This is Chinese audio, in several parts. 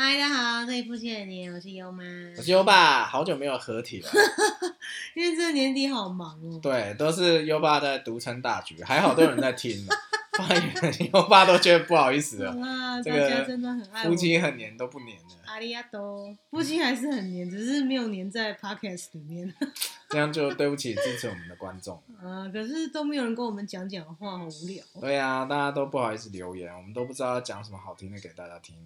嗨，大家好，这里夫妻的年，我是优妈。我是优爸，好久没有合体了。因为这个年底好忙哦。对，都是优爸在独撑大局，还好都有人在听呢。发现优爸都觉得不好意思了。啊，这个真的很爱。夫妻很黏都不黏了，阿里亚多，夫妻还是很黏，只是没有黏在 podcast 里面。这样就对不起支持我们的观众。啊，可是都没有人跟我们讲讲话，好无聊。对啊，大家都不好意思留言，我们都不知道要讲什么好听的给大家听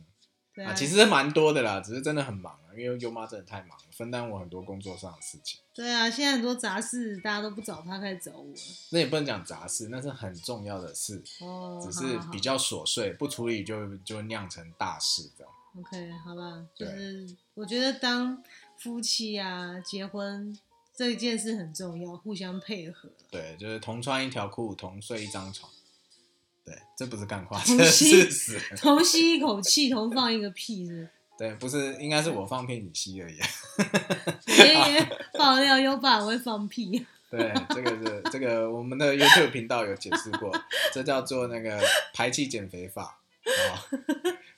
对啊，其实蛮多的啦，只是真的很忙啊，因为优妈真的太忙了，分担我很多工作上的事情。对啊，现在很多杂事大家都不找他，开始找我。那也不能讲杂事，那是很重要的事，哦，只是比较琐碎，不处理就就酿成大事这样。OK，好吧，就是我觉得当夫妻啊，结婚这一件事很重要，互相配合对，就是同穿一条裤，同睡一张床。对，这不是干话，同这是吸事实。同吸一口气，同放一个屁是 对，不是，应该是我放屁你吸而已。爷爷爆料优爸很会放屁，对，这个是这个我们的 YouTube 频道有解释过，这叫做那个排气减肥法啊。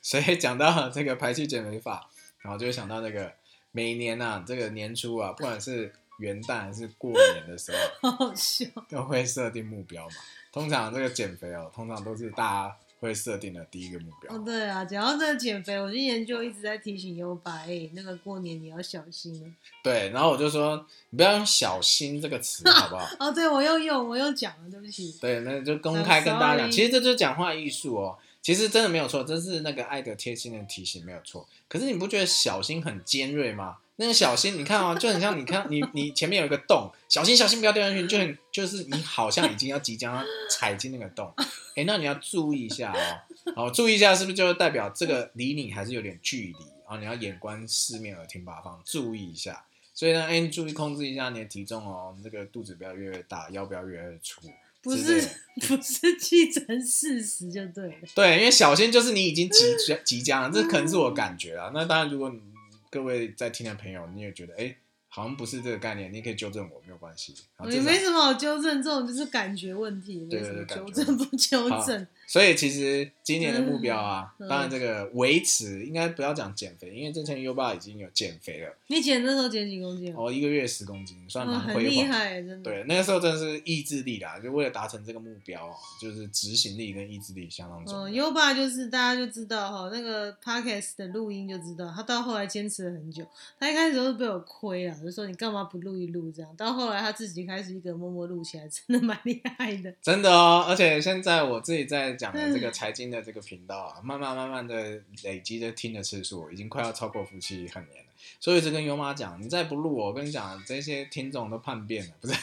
所以讲到这个排气减肥法，然后就会想到那个每年啊，这个年初啊，不管是元旦还是过年的时候，好好笑。都会设定目标嘛。通常这个减肥哦，通常都是大家会设定的第一个目标。哦，对啊，讲到这个减肥，我今年就一直在提醒优白，哎、那个过年你要小心了。对，然后我就说，你不要用“小心”这个词，好不好？哦，对我又用，我又讲了，对不起。对，那就公开跟大家讲，其实这就是讲话艺术哦。其实真的没有错，这是那个爱的贴心的提醒，没有错。可是你不觉得小心很尖锐吗？那个小心，你看啊、就很像你看你你前面有一个洞，小心小心不要掉下去，就很就是你好像已经要即将要踩进那个洞，哎，那你要注意一下哦。好，注意一下是不是就代表这个离你还是有点距离啊？你要眼观四面，耳听八方，注意一下。所以呢，哎，你注意控制一下你的体重哦，这个肚子不要越来越大，腰不要越来越粗。不是不是继承事实就对了。对，因为小心就是你已经即将即将了，这可能是我感觉啊。那当然，如果你各位在听的朋友，你也觉得哎、诶好像不是这个概念，你可以纠正我，没有关系。也没什么好纠正，这种就是感觉问题，对没什么对对纠正不纠正。所以其实今年的目标啊，嗯当然这个维持应该不要讲减肥，因为之前优爸已经有减肥了，你减那时候减几公斤啊？哦，一个月十公斤，算哇，蛮很厉。害，真的。对，那个时候真的是意志力啦，就为了达成这个目标哦，就是执行力跟意志力相当重优爸就是大家就知道哈，那个 podcast 的录音就知道，他到后来坚持了很久。他一开始都是被我亏啊，就说你干嘛不录一录这样。到后来他自己开始一个人默默录起来，真的蛮厉害的。真的哦，而且现在我自己在讲的这个嗯财经的这个频道啊，慢慢慢慢的累积的听的次数，已经快要超过夫妻很年了。所以我一直跟优妈讲，你再不录我，我跟你讲，这些听众都叛变了，不是？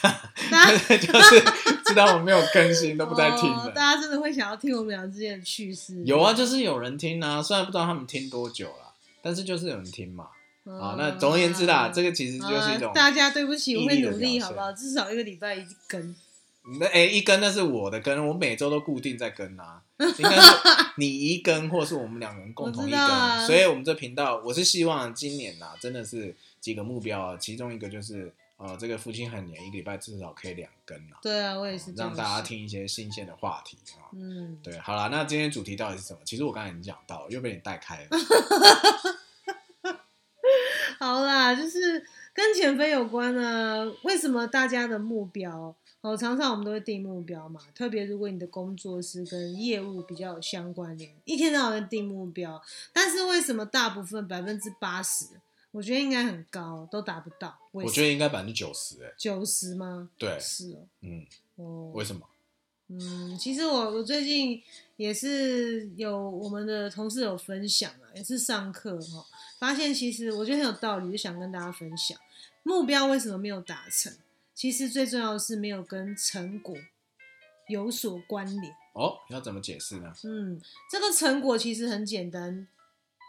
大家 就是知道我没有更新，都不再听哦了。大家真的会想要听我们俩之间的趣事。有啊，就是有人听啊，虽然不知道他们听多久了，但是就是有人听嘛。嗯啊，那总而言之啦，这个其实就是一种啊大家对不起，我会努力，好不好？至少一个礼拜一更。那哎、一根那是我的根，我每周都固定在更啊，应该是 你一根，或是我们两个人共同一更。我知道啊所以，我们这频道，我是希望今年呐、真的是几个目标啊，其中一个就是呃，这个父亲很年，一个礼拜至少可以两根啊，对啊，我也是让大家想。听一些新鲜的话题啊。嗯，对，好了，那今天主题到底是什么？其实我刚才已经讲到了，又被你带开了。好啦，就是跟减肥有关呢。为什么大家的目标哦，常常我们都会定目标嘛？特别如果你的工作是跟业务比较有相关联，一天到晚定目标，但是为什么大部分百分之八十，我觉得应该很高，都达不到？我觉得得应该百分之九十，哎，九十吗？对，是哦，嗯，哦，为什么？嗯，其实我我最近也是有我们的同事有分享啊，也是上课哈、发现其实我觉得很有道理，就想跟大家分享目标为什么没有达成。其实最重要的是没有跟成果有所关联。哦，要怎么解释呢？嗯，这个成果其实很简单，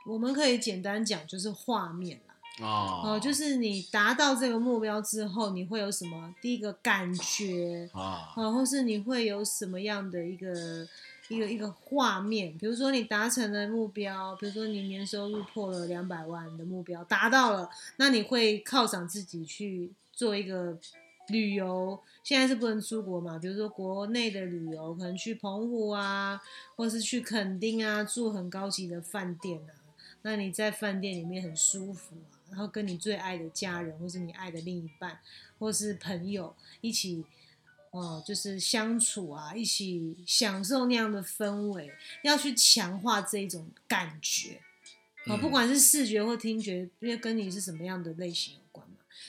我们可以简单讲就是画面啦。哦哦、就是你达到这个目标之后，你会有什么？第一个感觉，啊，啊，或是你会有什么样的一个一个一个画面？比如说你达成了目标，比如说你年收入破了两百万的目标达到了，那你会犒赏自己去做一个旅游。现在是不能出国嘛，比如说国内的旅游，可能去澎湖啊，或是去垦丁啊，住很高级的饭店啊。那你在饭店里面很舒服啊，然后跟你最爱的家人，或是你爱的另一半，或是朋友一起，哦、就是相处啊，一起享受那样的氛围，要去强化这一种感觉。哦，嗯不管是视觉或听觉，因为跟你是什么样的类型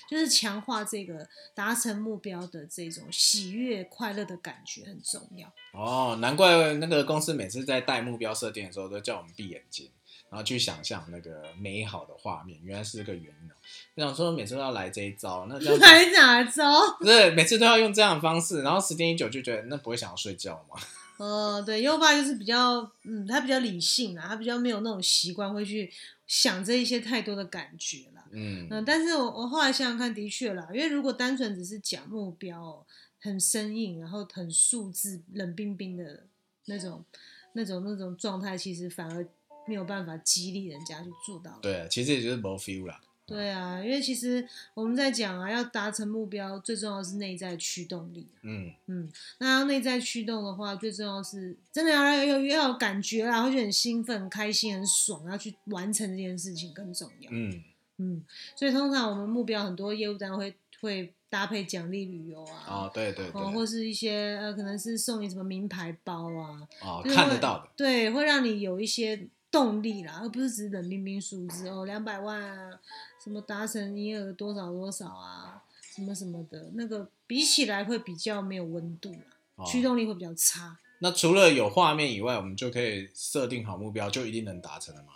就是强化这个达成目标的这种喜悦、快乐的感觉很重要。哦，难怪那个公司每次在带目标设定的时候，都叫我们闭眼睛，然后去想象那个美好的画面，原来是个圆哦。我想说每次都要来这一招，那这样子来哪招？不是每次都要用这样的方式，然后时间一久就觉得那不会想要睡觉吗？哦，对，优爸就是比较，嗯，他比较理性啊，他比较没有那种习惯会去想这一些太多的感觉啦。嗯嗯，但是我我后来想想看，的确啦，因为如果单纯只是讲目标、哦，很生硬，然后很数字、冷冰冰的那种、那种、那种状态，其实反而没有办法激励人家去做到。对，其实也就是没 feel 啦。对啊，因为其实我们在讲啊，要达成目标，最重要的是内在驱动力。嗯，嗯，那要内在驱动的话，最重要是真的要要有要有感觉啦，会觉得很兴奋、很开心、很爽，要去完成这件事情更重要。嗯，嗯，所以通常我们目标很多业务单位会会搭配奖励旅游啊，哦，对对对，哦，或是一些呃，可能是送你什么名牌包啊，哦，就是会看得到的，对，会让你有一些动力啦，而不是只是冷冰冰数字哦，两百万啊，什么达成营业额多少多少啊，什么什么的，那个比起来会比较没有温度啦，哦驱动力会比较差。那除了有画面以外，我们就可以设定好目标，就一定能达成了吗？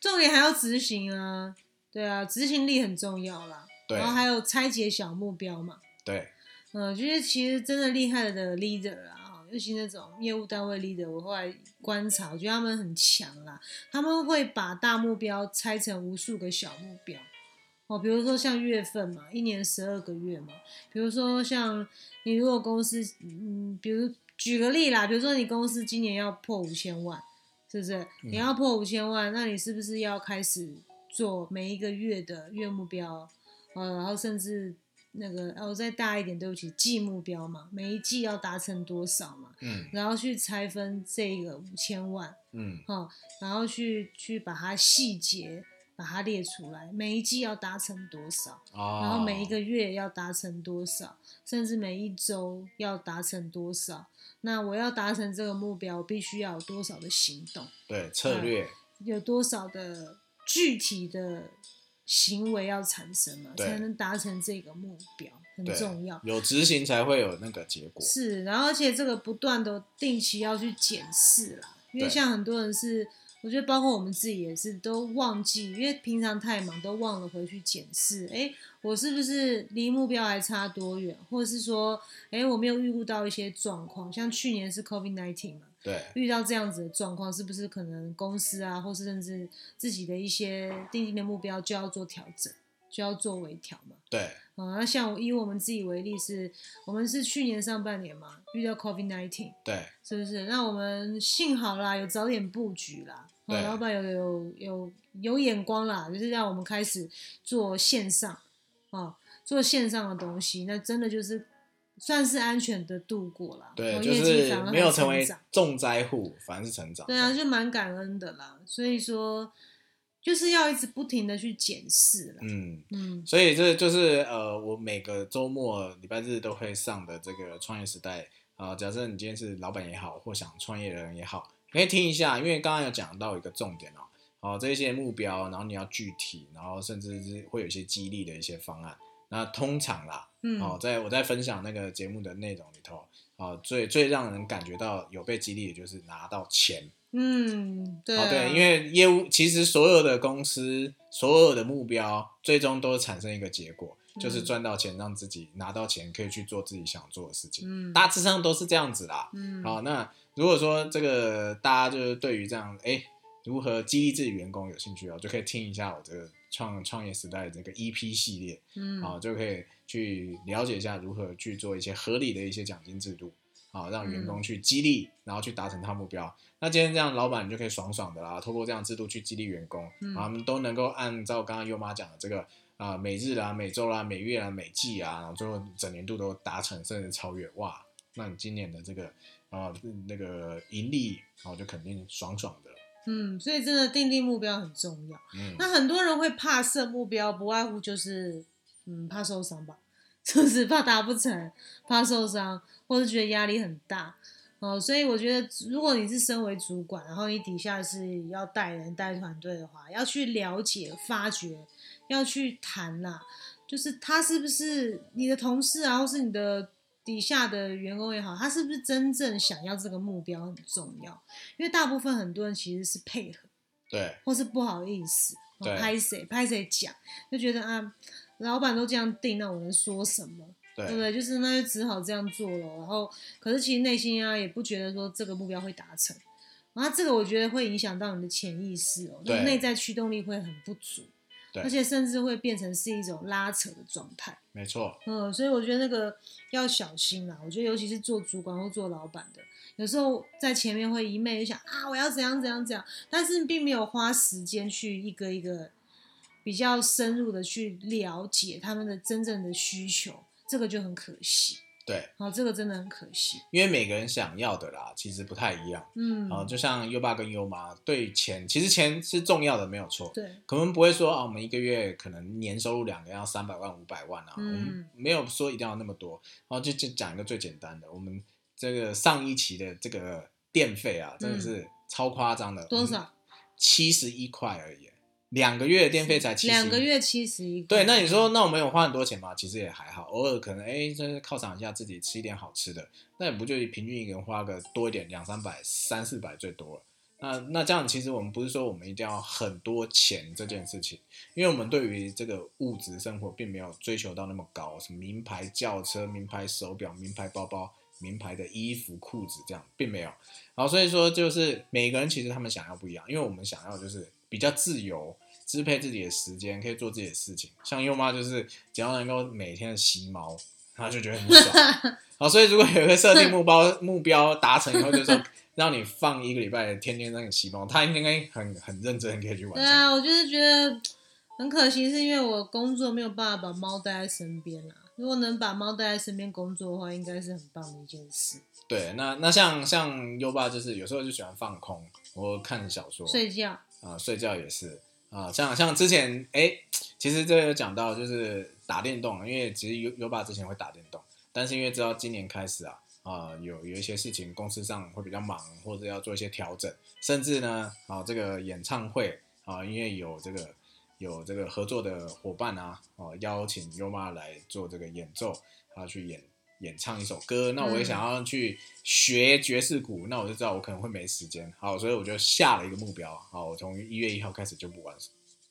重点还要执行啊，对啊，执行力很重要啦。对然后还有拆解小目标嘛，对，嗯，就是其实真的厉害的 leader 啊，尤其那种业务单位 leader，我后来观察，我觉得他们很强啦，他们会把大目标拆成无数个小目标。哦，比如说像月份嘛，一年十二个月嘛，比如说像你如果公司，嗯，比如举个例啦，比如说你公司今年要破五千万，是不是？你要破五千万，那你是不是要开始做每一个月的月目标？呃，然后甚至那个，哦，再大一点，对不起，季目标嘛，每一季要达成多少嘛，嗯。然后去拆分这个五千万，嗯。哈、然后去去把它细节把它列出来，每一季要达成多少，哦，然后每一个月要达成多少，甚至每一周要达成多少。那我要达成这个目标，我必须要有多少的行动，对策略，有多少的具体的行为要产生嘛，才能达成这个目标，很重要。有执行才会有那个结果。是，然后而且这个不断的定期要去检视啦，因为像很多人是，我觉得包括我们自己也是都忘记，因为平常太忙都忘了回去检视，哎，我是不是离目标还差多远，或者是说，哎，我没有预估到一些状况，像去年是 COVID nineteen 嘛，对，遇到这样子的状况，是不是可能公司啊，或是甚至自己的一些定定的目标就要做调整，就要做微调嘛？对，啊，那像以我们自己为例是，我们是去年上半年嘛遇到 COVID nineteen，对，是不是？那我们幸好啦，有早点布局啦，哦老板有有有有眼光啦，就是让我们开始做线上啊，做线上的东西，那真的就是算是安全的度过了，对，哦就是没有成为重灾户，反而是成长。对啊，就蛮感恩的啦。所以说，就是要一直不停的去检视啦。嗯，嗯所以这就是呃，我每个周末礼拜日都会上的这个创业时代啊、假设你今天是老板也好，或想创业的人也好，可以听一下，因为刚刚有讲到一个重点哦，哦，这些目标，然后你要具体，然后甚至是会有一些激励的一些方案。那通常啦，嗯，哦，在我在分享那个节目的内容里头，哦，最最让人感觉到有被激励的就是拿到钱。嗯，对、哦，啊，对，因为业务其实所有的公司所有的目标，最终都产生一个结果，就是嗯赚到钱，让自己拿到钱，可以去做自己想做的事情。嗯，大致上都是这样子啦。嗯，好，那如果说这个大家就是对于这样，哎，如何激励自己员工有兴趣哦，就可以听一下我这个创创业时代的这个 EP 系列，嗯，啊，就可以去了解一下如何去做一些合理的一些奖金制度，啊，让员工嗯去激励，然后去达成他目标。那今天这样，老板你就可以爽爽的啦，透过这样制度去激励员工，嗯啊，他们都能够按照刚刚优妈讲的这个啊，每日啦、每周啦、每月啦、每季啊，然后最后整年度都达成甚至超越，哇，那你今年的这个啊那个盈利，然后就肯定爽爽的了。嗯，所以真的定定目标很重要。嗯，那很多人会怕设目标，不外乎就是嗯怕受伤吧，就是怕达不成，怕受伤，或者觉得压力很大。哦，所以我觉得，如果你是身为主管，然后你底下是要带人、带团队的话，要去了解、发掘，要去谈呐、就是他是不是你的同事啊，或是你的底下的员工也好，他是不是真正想要这个目标很重要。因为大部分很多人其实是配合，对或是不好意思，拍谁拍谁讲，就觉得啊，老板都这样定，那我能说什么？对不对对？就是那就只好这样做了。然后，可是其实内心啊也不觉得说这个目标会达成，然后这个我觉得会影响到你的潜意识哦，那个对内在驱动力会很不足，对而且甚至会变成是一种拉扯的状态。没错，嗯，所以我觉得那个要小心啦。我觉得尤其是做主管或做老板的，有时候在前面会一昧就想啊，我要怎样怎样怎样，但是并没有花时间去一个一个比较深入的去了解他们的真正的需求，这个就很可惜。对，啊，这个真的很可惜。因为每个人想要的啦，其实不太一样。嗯，啊，就像优爸跟优妈对钱，其实钱是重要的，没有错。对，可能不会说啊，我们一个月可能年收入两个要三百万、五百万啊，嗯我们没有说一定要那么多。然后就就讲一个最简单的，我们这个上一期的这个电费啊，真的是超夸张的，嗯多少？七十一块而已，两个月的电费才七十两个月七十一。对，那你说，那我们有花很多钱吗？其实也还好，偶尔可能哎，就是犒赏一下自己，吃一点好吃的，那也不就平均一个人花个多一点，两三百、三四百最多了。那那这样，其实我们不是说我们一定要很多钱这件事情，因为我们对于这个物质生活并没有追求到那么高，什么名牌轿车、名牌手表、名牌包包、名牌的衣服、裤子这样，并没有。然后，所以说就是每个人其实他们想要不一样，因为我们想要就是比较自由，支配自己的时间，可以做自己的事情。像优妈就是只要能够每天的吸猫，她就觉得很爽。好，所以如果有一个设定目标，目标达成以后，就是说让你放一个礼拜，天天让你吸猫，她应该很很认真，可以去完成。对啊，我就是觉得很可惜，是因为我工作没有办法把猫带在身边啊。如果能把猫带在身边工作的话，应该是很棒的一件事。对，那那像像优爸就是有时候就喜欢放空，我看小说，睡觉，啊、睡觉也是啊、像像之前哎，其实这个有讲到就是打电动，因为其实优优爸之前会打电动，但是因为知道今年开始啊啊、有有一些事情公司上会比较忙，或者要做一些调整，甚至呢啊这个演唱会啊，因为有这个有这个合作的伙伴啊，哦、邀请优妈来做这个演奏，啊去演。演唱一首歌，那我也嗯想要去学爵士鼓，那我就知道我可能会没时间，好，所以我就下了一个目标，好，我从一月一号开始就不玩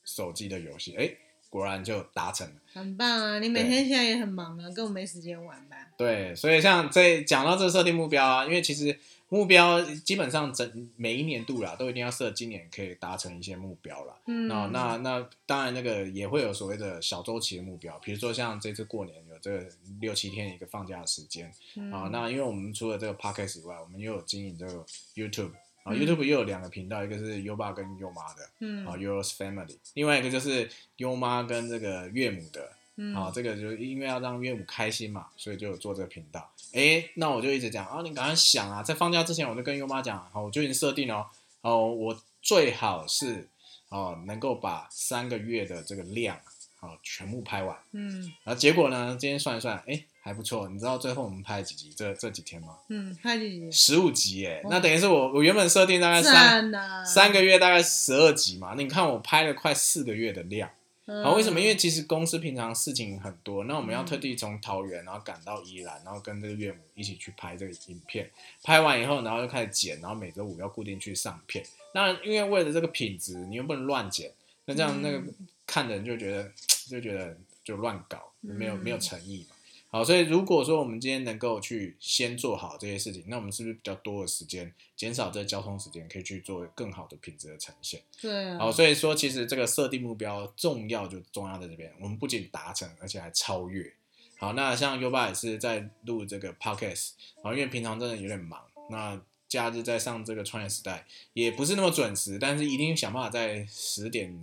手机的游戏，哎，果然就达成了。很棒啊！你每天现在也很忙啊，根本没时间玩吧？对，所以像这讲到这个设定目标啊，因为其实目标基本上整每一年度啦，都一定要设今年可以达成一些目标啦。嗯，那那那当然，那个也会有所谓的小周期的目标，比如说像这次过年有这个六七天一个放假的时间。嗯。啊。那因为我们除了这个 podcast 以外，我们又有经营这个 YouTube 啊嗯，YouTube 又有两个频道，一个是优爸跟优妈的。嗯。啊 Yours Family，另外一个就是优妈跟这个岳母的嗯。啊，这个就因为要让岳母开心嘛，所以就有做这个频道。诶，那我就一直讲啊，你赶快想啊，在放假之前我就跟优妈讲，好，我就已经设定哦，哦，我最好是哦能够把三个月的这个量好全部拍完。嗯然后结果呢，今天算一算，诶，还不错。你知道最后我们拍了几集？这这几天吗？嗯，拍几集？十五集耶，哦那等于是我我原本设定大概三！三个月大概十二集嘛，那你看我拍了快四个月的量。嗯好，为什么？因为其实公司平常事情很多，那我们要嗯特地从桃园，然后赶到宜兰，然后跟这个岳母一起去拍这个影片。拍完以后，然后就开始剪，然后每周五要固定去上片。那因为为了这个品质，你又不能乱剪，那这样那个嗯看的人就觉得就觉得就乱搞，没有嗯没有诚意嘛。好，所以如果说我们今天能够去先做好这些事情，那我们是不是比较多的时间，减少这交通时间，可以去做更好的品质的呈现？对啊，好，所以说其实这个设定目标重要就重要在这边，我们不仅达成，而且还超越。好，那像优爸也是在录这个 podcast，好，因为平常真的有点忙，那假日在上这个创业时代也不是那么准时，但是一定想办法在十点、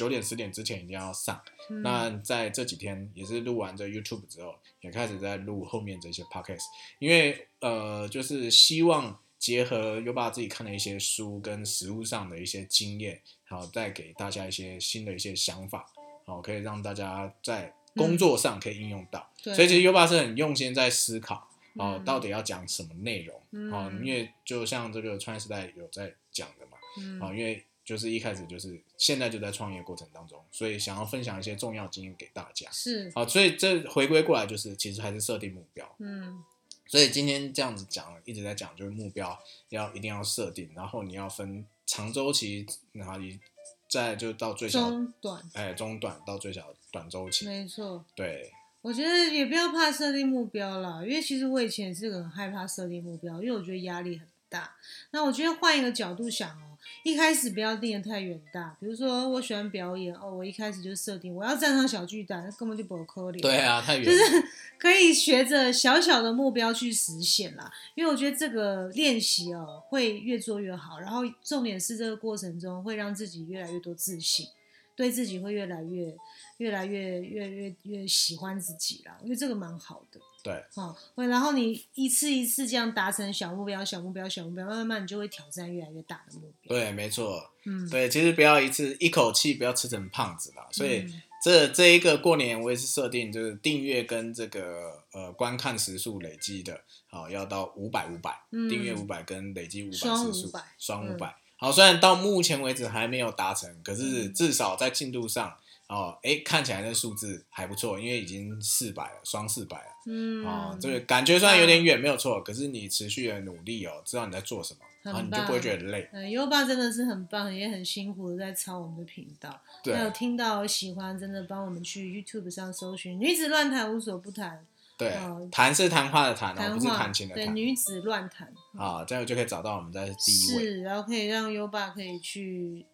九点、十点之前一定要上。嗯那在这几天也是录完这 YouTube 之后，也开始在录后面这些 podcast，因为呃，就是希望结合优爸自己看的一些书跟实物上的一些经验，好再给大家一些新的一些想法，好可以让大家在工作上可以应用到。对所以其实优爸是很用心在思考。哦，嗯到底要讲什么内容？嗯哦，因为就像这个创业时代有在讲的嘛，嗯啊、因为就是一开始就是现在就在创业过程当中，所以想要分享一些重要经验给大家。是，好，所以这回归过来就是，其实还是设定目标。嗯所以今天这样子讲，一直在讲，就是目标要一定要设定，然后你要分长周期，然后你再就到最小，中短，哎，中短到最小短周期。没错。对，我觉得也不要怕设定目标啦，因为其实我以前也是个很害怕设定目标，因为我觉得压力很大。那我觉得换一个角度想哦，一开始不要定的太远大，比如说我喜欢表演哦，我一开始就设定我要站上小巨蛋，那根本就不可能。对啊，太远。就是可以学着小小的目标去实现啦。因为我觉得这个练习哦，会越做越好。然后重点是这个过程中会让自己越来越多自信，对自己会越来越、越来越、越越越喜欢自己啦。我觉得这个蛮好的。对，哦，会，然后你一次一次这样达成小目标、小目标、小目标，慢慢你就会挑战越来越大的目标。对，没错。嗯，对，其实不要一次一口气不要吃成胖子啦。所以嗯这这一个过年我也是设定，就是订阅跟这个呃观看时数累积的，好、要到五百五百，嗯订阅五百跟累积五百双时数500，双嗯五百。好，虽然到目前为止还没有达成，可是嗯至少在进度上，哦，哎，看起来那数字还不错，因为已经四百了，双四百了。嗯，哦、这个感觉虽然有点远，没有错，可是你持续的努力哦，知道你在做什么，然后你就不会棒觉得累。嗯，优爸真的是很棒，也很辛苦的在抄我们的频道。对还有听到喜欢，真的帮我们去 YouTube 上搜寻“女子乱谈无所不谈对哦，谈是谈话的”，谈哦，谈不是弹琴的对弹。女子乱谈啊，这样就可以找到我们在第一位。是，然后可以让优爸可以去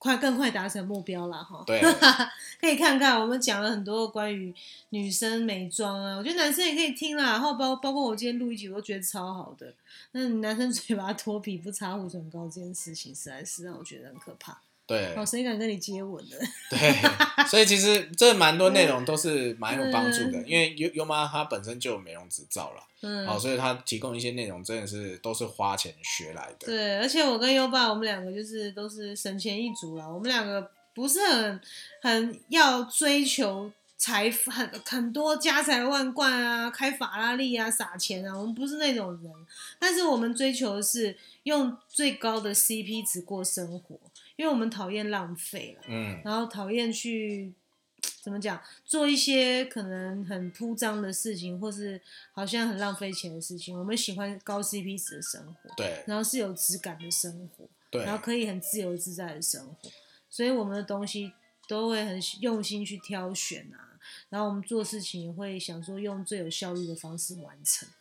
快更快达成目标了哈。对，可以看看我们讲了很多关于女生美妆啊，我觉得男生也可以听啦。然后包包括我今天录一集，我都觉得超好的。那男生嘴巴脱皮不擦护唇膏这件事情，实在是让我觉得很可怕。对哦，谁敢跟你接吻呢？对，所以其实这蛮多内容都是蛮有帮助的，嗯因为优优妈她本身就有美容执照了，嗯，好，所以她提供一些内容真的是都是花钱学来的。对，而且我跟优爸，我们两个就是都是省钱一族啦。我们两个不是很很要追求财富，很很多家财万贯啊，开法拉利啊，撒钱啊，我们不是那种人。但是我们追求的是用最高的 CP 值过生活，因为我们讨厌浪费了。嗯，然后讨厌去怎么讲，做一些可能很铺张的事情，或是好像很浪费钱的事情。我们喜欢高 CP 值的生活，对然后是有质感的生活，对然后可以很自由自在的生活。所以我们的东西都会很用心去挑选啊，然后我们做事情也会想说用最有效率的方式完成，对，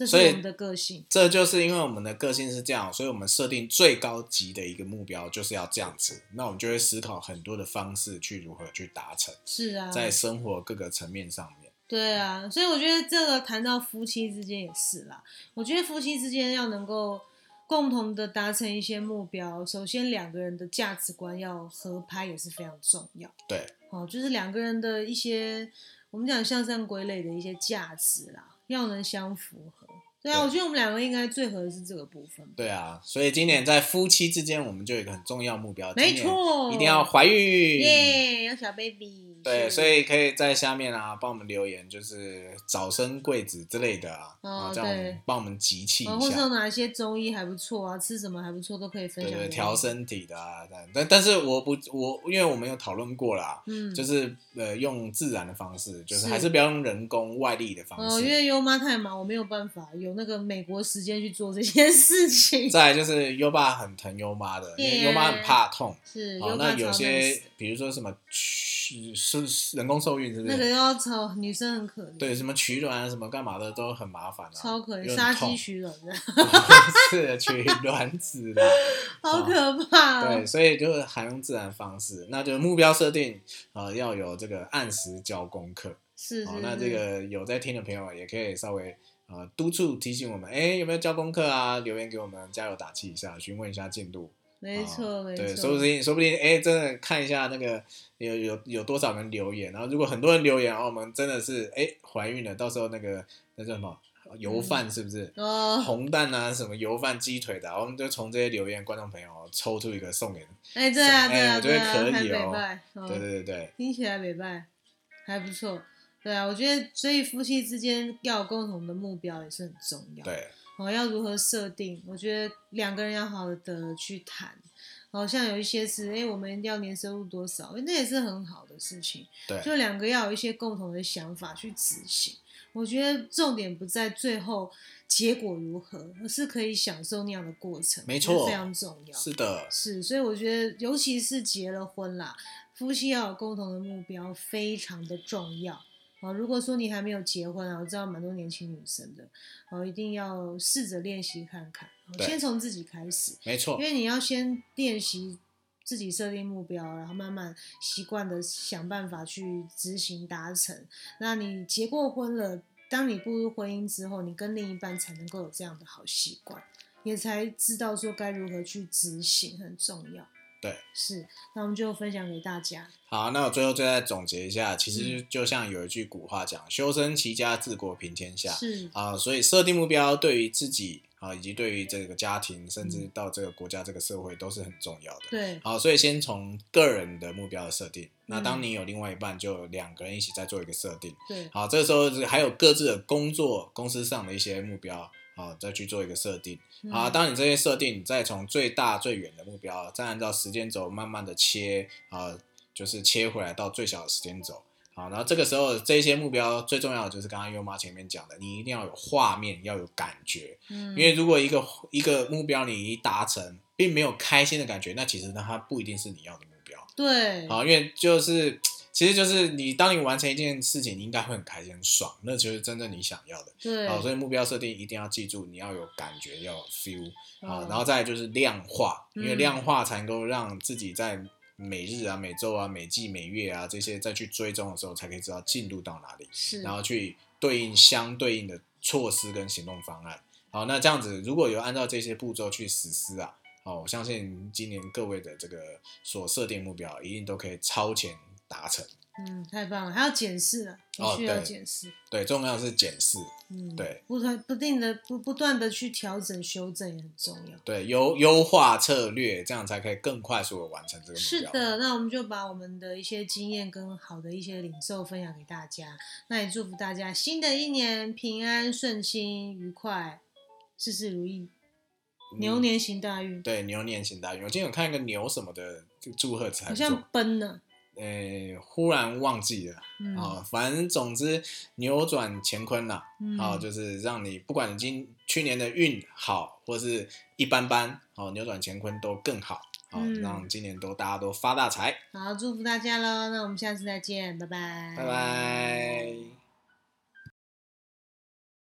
这是我们的个性。这就是因为我们的个性是这样，所以我们设定最高级的一个目标就是要这样子，那我们就会思考很多的方式去如何去达成，是啊，在生活各个层面上面。对啊，所以我觉得这个谈到夫妻之间也是啦。我觉得夫妻之间要能够共同的达成一些目标，首先两个人的价值观要合拍也是非常重要。对，哦，就是两个人的一些我们讲向上归类的一些价值啦，要能相符合。对啊，对我觉得我们两个应该最合的是这个部分。对啊，所以今年在夫妻之间，我们就有一个很重要目标，没错，一定要怀孕。耶，要小 baby。对，所以可以在下面啊帮我们留言，就是早生贵子之类的啊，哦啊，这样我们帮我们集气哦，一下或者有，哪一些中医还不错啊，吃什么还不错，都可以分对对，享给我调身体的啊，但但但是我不我因为我们有讨论过啦，嗯，就是呃用自然的方式，就是是还是不要用人工外力的方式哦，式。因为优妈太忙，我没有办法有那个美国时间去做这件事情。再来就是优爸很疼优妈的，因为优妈很怕痛。好，是哦那有些比如说什么取是人工受孕，是不是？那个要超女生很可怜，对，什么取卵啊，什么干嘛的都很麻烦啊，超可怜，杀鸡取卵的，是取卵子的。好可怕对，哦。所以就是还用自然方式，那就目标设定，呃，要有这个按时交功课。好、是是，那这个有在听的朋友也可以稍微呃督促提醒我们，哎，有没有交功课啊？留言给我们加油打气一下，询问一下进度。没错没错对，说不，定说不定哎，真的看一下那个有有有多少人留言，然后如果很多人留言，哦，我们真的是哎怀孕了，到时候那个那叫什么油饭是不是？哦，红蛋啊，什么油饭、鸡腿的啊，我们就从这些留言观众朋友抽出一个送给你。哎，对啊，对啊，哎我觉得可以哦对对对对，听起来美拜还不错。对啊，我觉得所以夫妻之间要有共同的目标也是很重要。对，哦，要如何设定？我觉得两个人要好好的去谈。好像有一些是，哎，我们一定要年收入多少？那也是很好的事情。对就两个要有一些共同的想法去执行。我觉得重点不在最后结果如何，而是可以享受那样的过程，没错非常重要。是的，是，所以我觉得，尤其是结了婚啦，夫妻要有共同的目标，非常的重要。啊，如果说你还没有结婚啊，我知道蛮多年轻女生的，哦，一定要试着练习看看，哦先从自己开始，没错因，为你要先练习自己设定目标，然后慢慢习惯的想办法去执行达成。那你结过婚了，当你步入婚姻之后，你跟另一半才能够有这样的好习惯，也才知道说该如何去执行，很重要。对，是，那我们就分享给大家。好，那我最后再总结一下，其嗯实就像有一句古话讲：“修身齐家治国平天下。”是，啊，所以设定目标对于自己啊，以及对于这个家庭，甚至嗯到这个国家、这个社会都是很重要的。对，好，所以先从个人的目标的设定。那嗯当你有另外一半，就有两个人一起再做一个设定。对，好，这个时候还有各自的工作、公司上的一些目标，好，再去做一个设定。嗯好，当你这些设定，你再从最大最远的目标，再按照时间轴慢慢的切啊，就是切回来到最小的时间轴。好，然后这个时候这些目标最重要的就是刚刚优妈前面讲的，你一定要有画面，要有感觉。嗯，因为如果一个一个目标你一达成，并没有开心的感觉，那其实呢它不一定是你要的目标。对，好，因为就是其实就是你当你完成一件事情，你应该会很开心、很爽，那就是真正你想要的。对，好，所以目标设定一定要记住，你要有感觉，要有 feel。好，嗯然后再就是量化，因为嗯量化才能够让自己在每日啊、每周啊、每季、每月啊这些再去追踪的时候，才可以知道进度到哪里，是，然后去对应相对应的措施跟行动方案。好，那这样子如果有按照这些步骤去实施啊，哦，我相信今年各位的这个所设定目标一定都可以超前达成。嗯，太棒了，还要检视了，必哦须要对检视。对，重要是检视，嗯，对，不断不定的不不断的去调整修正也很重要。对，优优化策略，这样才可以更快速的完成这个目标。是的，那我们就把我们的一些经验跟好的一些领受分享给大家。那也祝福大家新的一年平安顺心愉快，事事如意，嗯牛年行大运。对牛年行大运。我今天有看一个牛什么的这个祝贺词，好像奔呢，呃，忽然忘记了嗯，啊、反正总之扭转乾坤啦，嗯好、就是让你不管你今去年的运好或是一般般，好、扭转乾坤都更好，好、嗯让今年都大家都发大财，好，祝福大家喽。那我们下次再见，拜拜，拜拜。